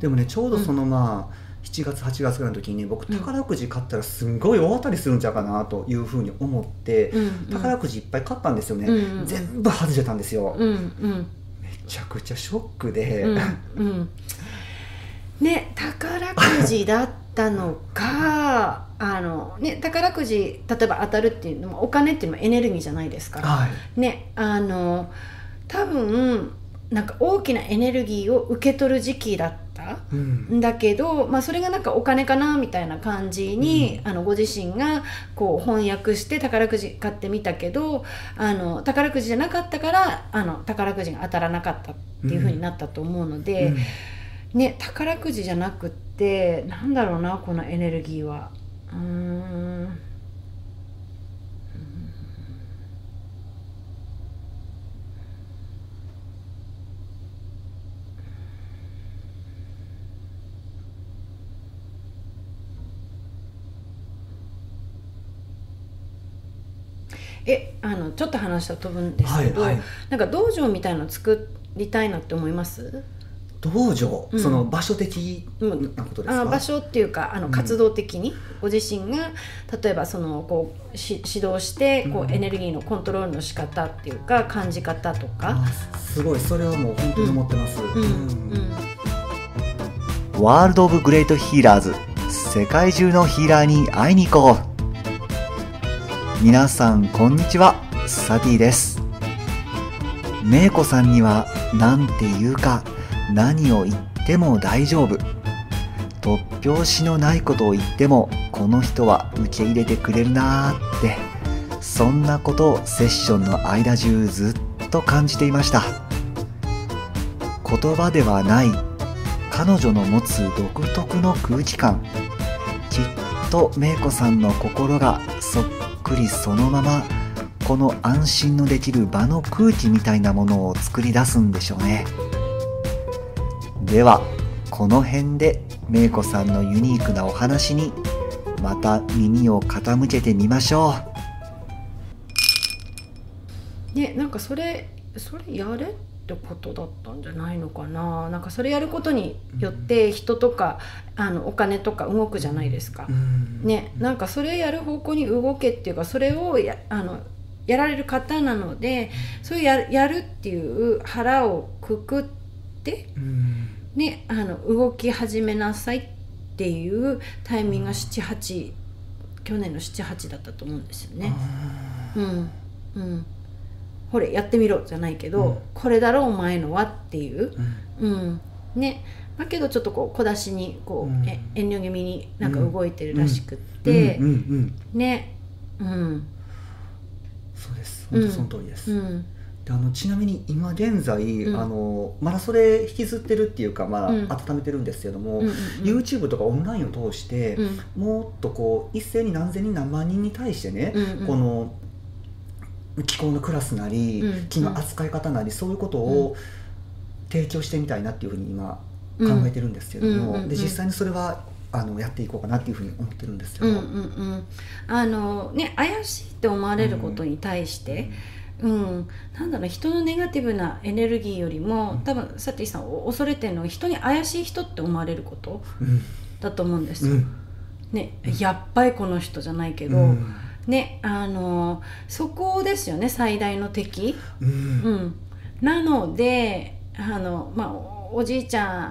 でもねちょうどそのまあ、7月8月ぐらいの時にね僕宝くじ買ったらすんごい大当たりするんちゃうかなというふうに思って、うんうん。宝くじいっぱい買ったんですよね、うんうん。全部外れたんですよ、うんうん。めちゃくちゃショックで、うんうん。ね宝くじだったのか あのね宝くじ例えば当たるっていうのもお金っていうのもエネルギーじゃないですか。はい。ねあの多分なんか大きなエネルギーを受け取る時期だったうん。んだけど、まあ、それがなんかお金かなみたいな感じに、あのご自身がこう翻訳して宝くじ買ってみたけどあの宝くじじゃなかったからあの宝くじが当たらなかったっていう風になったと思うので、ね宝くじじゃなくってなんだろうなこのエネルギーは。うーんえあのちょっと話は飛ぶんですけど、はいはい。なんか道場みたいの作りたいなって思います？道場、うん。その場所的うんなことですか、あ場所っていうかあのうん。活動的に、ご自身が例えばそのこうし指導してこうん。うエネルギーのコントロールの仕方っていうか感じ方とか、あすごい。それはもう本当に思ってます、うん。うん。ワールド・オブ・グレート・ヒーラーズ世界中のヒーラーに会いに行こう皆さんこんにちは。サティです。メイコさんには何て言うか何を言っても大丈夫。突拍子のないことを言ってもこの人は受け入れてくれるなーって。そんなことをセッションの間中ずっと感じていました。言葉ではない彼女の持つ独特の空気感。きっと芽衣子さんの心がそっくりそのままこの安心のできる場の空気みたいなものを作り出すんでしょうね。ではこの辺で芽衣子さんのユニークなお話にまた耳を傾けてみましょう。ねなんかそれそれやれ？ってことだったんじゃないのかな。なんかそれやることによって人とかあのお金とか動くじゃないですか。う。ん。ね。なんかそれやる方向に動けっていうかそれをやあのやられる方なのでそれをややるっていう腹をくくってうん。ね、あの動き始めなさいっていうタイミングが78去年の78だったと思うんですよね。うん。うん、ほれやってみろじゃないけど、うん。これだろお前のはっていう、うん。うん、ね。だけどちょっとこう小出しにこう、うん。え遠慮気味になんか動いてるらしくって、うん。うん。うん。ねうん。そうです本当その通りです、うん。であのちなみに今現在、うん。あのまだそれ引きずってるっていうかまあ、うん。温めてるん。ですけども、うん。うん。YouTube とかオンラインを通して、うん。もっとこう一斉に何千人何万人に対してね、うん。うん。この気候のクラスなり、うん気の扱い方なりそういうことを提供してみたいなっていうふうに今考うん。えてるんですけども、うんうんうん。で実際にそれはあのやっていこうかなっていうふうに思ってるんですけど、うんうんうん。あのね怪しいって思われることに対して、うん。なんだろう人のネガティブなエネルギーよりも多分サティさんお恐れてるのは人に怪しい人って思われることうん。だと思うんですよ。うん。ねやっぱりこの人じゃないけど、うんねあのそこですよね最大の敵。うん。うん、なのであの、まあ、おおじいちゃ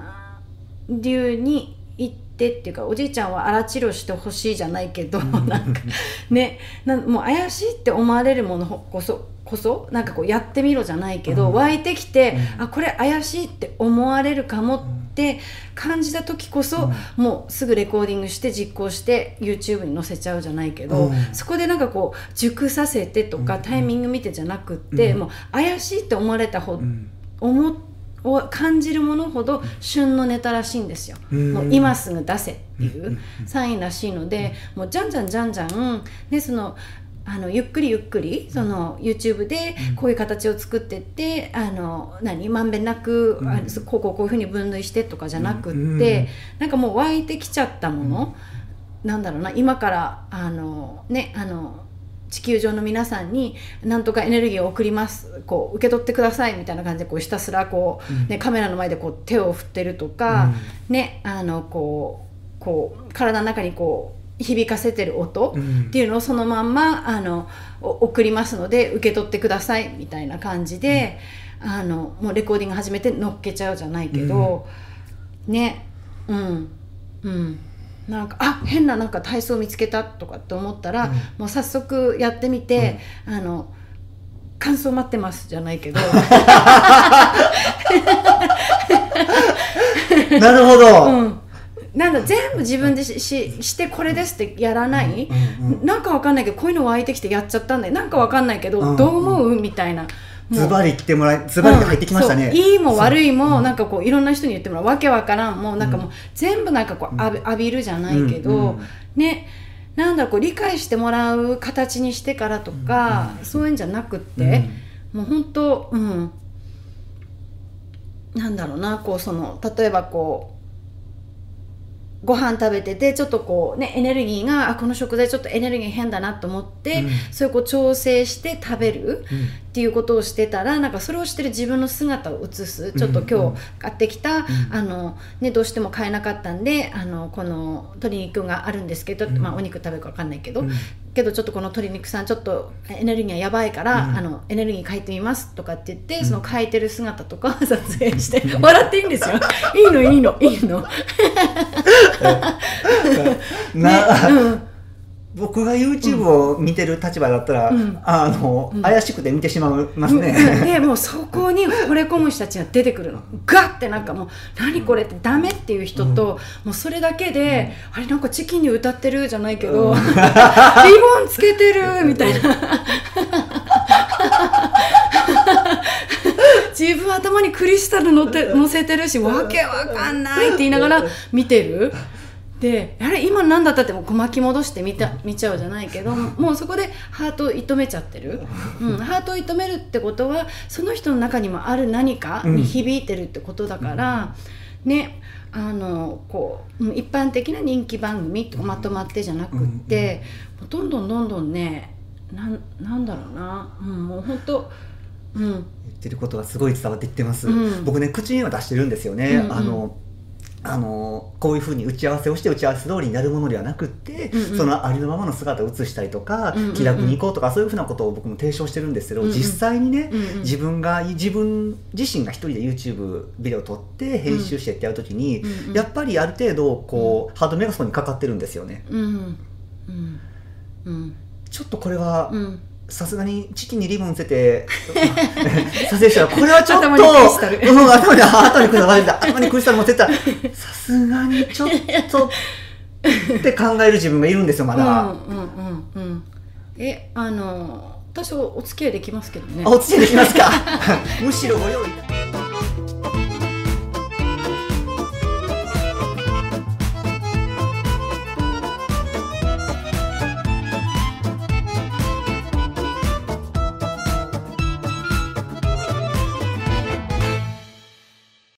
ん流に行ってっていうかおじいちゃんは荒治療してほしいじゃないけど、なんかねなもう怪しいって思われるものこそこそなんかこうやってみろじゃないけど、うん。湧いてきて、うん。あこれ怪しいって思われるかもって感じた時こそ、もうすぐレコーディングして実行して YouTube に載せちゃうじゃないけど、うん。そこでなんかこう熟させてとか、うん。タイミング見てじゃなくって、うん。もう怪しいって思われたほ、うん。思を感じるものほど旬のネタらしいんですよ、うん。もう今すぐ出せっていううん。サインらしいので、もうじゃんじゃんじゃんじゃんでそのあのゆっくりゆっくりその YouTube でこういう形を作ってってあの何まんべんなく、うん。あこうこうこういうふうに分類してとかじゃなくって、うん。なんかもう湧いてきちゃったもの、なんだろうな今からあのねあの地球上の皆さんになんとかエネルギーを送りますこう受け取ってくださいみたいな感じでこうひたすらこう、うん。ね、カメラの前でこう手を振ってるとか、ねあのこうこう体の中にこう響かせてる音うん。っていうのをそのまんまあのお送りますので受け取ってくださいみたいな感じで、あのもうレコーディング始めて乗っけちゃうじゃないけど、ね。うん。うん。なんかあ変ななんか体操見つけたとかって思ったら、うん。もう早速やってみて、あの感想待ってますじゃないけど、なるほど、うん、なんだ全部自分でしししてこれですってやらない、うんうんなんかわかんないけどこういうの湧いてきてやっちゃったんだよ。なんかわかんないけど、うん。どう思う？みたいな。ズバリ来てもらいズバリで入ってきましたね、うん。いいも悪いも、うん。なんかこういろんな人に言ってもらう。わけわからん。もうなんかもう、全部なんかこう浴び浴びるじゃないけど、うんうん。ねなんだこう理解してもらう形にしてからとか、そういうんじゃなくって、もう本当うん。なんだろうなこうその例えばこうご飯食べててちょっとこうねエネルギーがあこの食材ちょっとエネルギー変だなと思って、うん。それをこう調整して食べる。うんっていうことをしてたらなんかそれをしてる自分の姿を映す。ちょっとうん今日買ってきた、ん。あのね、どうしても買えなかったんであのこの鶏肉があるんですけど、うん。まあ、お肉食べるか分かんないけど、うん。けどちょっとこの鶏肉さんちょっとエネルギーがやばいから、うん。あのエネルギー変えてみますとかって言って、ん。その変えてる姿とか 撮影して笑っていいんですよ。いいのいいのいいの。な、うん僕が YouTube を見てる立場だったら、うん。あの、うん。怪しくて見てしまいますうん。ね、でもうそこに惚れ込む人たちが出てくるの。ガッてなんかもう「何これ」ってダメっていう人と、もうそれだけで、あれなんかチキンに歌ってるじゃないけど、うん。リボンつけてるみたいな。自分頭にクリスタル乗って乗せてるしわけわかんないって言いながら見てる。であれ今何だったってもう巻き戻して見た見ちゃうじゃないけどもうそこでハートを射止めちゃってる、うん、ハートを射止めるってことはその人の中にもある何かに響いてるってことだから、ねあのこううん一般的な人気番組とかまとまってじゃなくって、もうどんどんどんどんねなんなんだろうな、うん、もう本当うん。言ってることがすごい伝わってきてます、うん。僕ね口には出してるんですよね、うんうん。あのあのこういうふうに打ち合わせをして打ち合わせ通りになるものではなくって、うんうん。そのありのままの姿を映したりとか、うんうんうん気楽に行こうとかそういうふうなことを僕も提唱してるんですけど、うんうん実際にね、うんうん。自分が自分自身が一人で YouTube ビデオ撮って編集してってやるときに、うんうんやっぱりある程度こう、ハードメガソンにかかってるんですよね。うん。うん。うん。ちょっとこれはうんさすがにチキンにリボンつけて撮影したらこれはちょっと頭にクリスタルうん、頭に頭にクリスタル頭にクリスタル持ってった。らさすがにちょっとって考える自分がいるんですよまだ、うんうんうんうん。えあの多少お付き合いできますけどね。あおつけできますか？むしろご用意